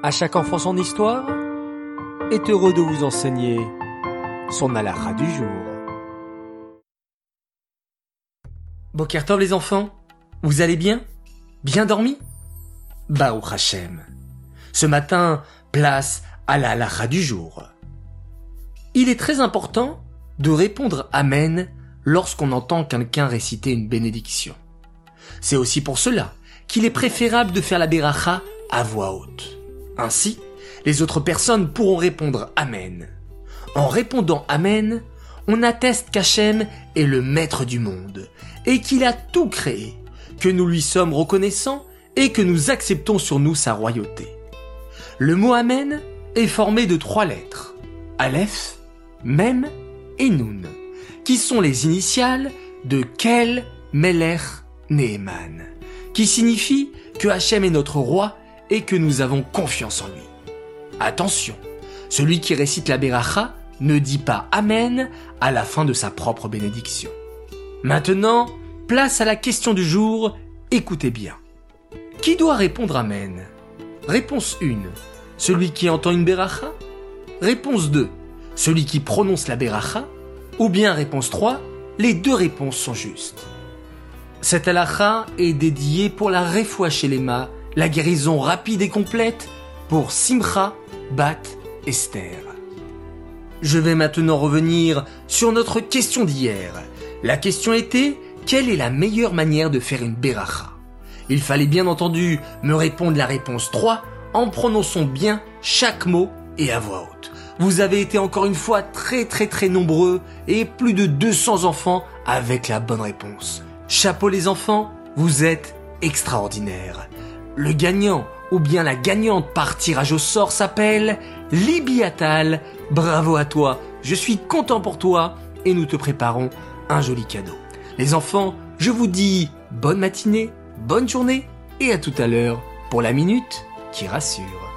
À chaque enfant son histoire est heureux de vous enseigner son halakha du jour. Bokertov les enfants, vous allez bien? Bien dormi? Baou Hachem. Ce matin, place à la du jour. Il est très important de répondre Amen lorsqu'on entend quelqu'un réciter une bénédiction. C'est aussi pour cela qu'il est préférable de faire la beracha à voix haute. Ainsi, les autres personnes pourront répondre Amen. En répondant Amen, on atteste qu'Hachem est le maître du monde et qu'il a tout créé, que nous lui sommes reconnaissants et que nous acceptons sur nous sa royauté. Le mot Amen est formé de trois lettres, Aleph, Mem et Nun, qui sont les initiales de Kel, Melech, Neheman, qui signifie que Hachem est notre roi et que nous avons confiance en lui. Attention, celui qui récite la Beracha ne dit pas Amen à la fin de sa propre bénédiction. Maintenant, place à la question du jour, écoutez bien. Qui doit répondre Amen? Réponse 1. Celui qui entend une Beracha? Réponse 2. Celui qui prononce la Beracha? Ou bien réponse 3. Les deux réponses sont justes. Cette halakha est dédiée pour la refoua chez les mâts la guérison rapide et complète pour Simcha Bat Esther. Je vais maintenant revenir sur notre question d'hier. La question était quelle est la meilleure manière de faire une beracha? Il fallait bien entendu me répondre la réponse 3 en prononçant bien chaque mot et à voix haute. Vous avez été encore une fois très très très nombreux et plus de 200 enfants avec la bonne réponse. Chapeau les enfants, vous êtes extraordinaires. Le gagnant ou bien la gagnante par tirage au sort s'appelle Libiatal. Bravo à toi, je suis content pour toi et nous te préparons un joli cadeau. Les enfants, je vous dis bonne matinée, bonne journée et à tout à l'heure pour la minute qui rassure.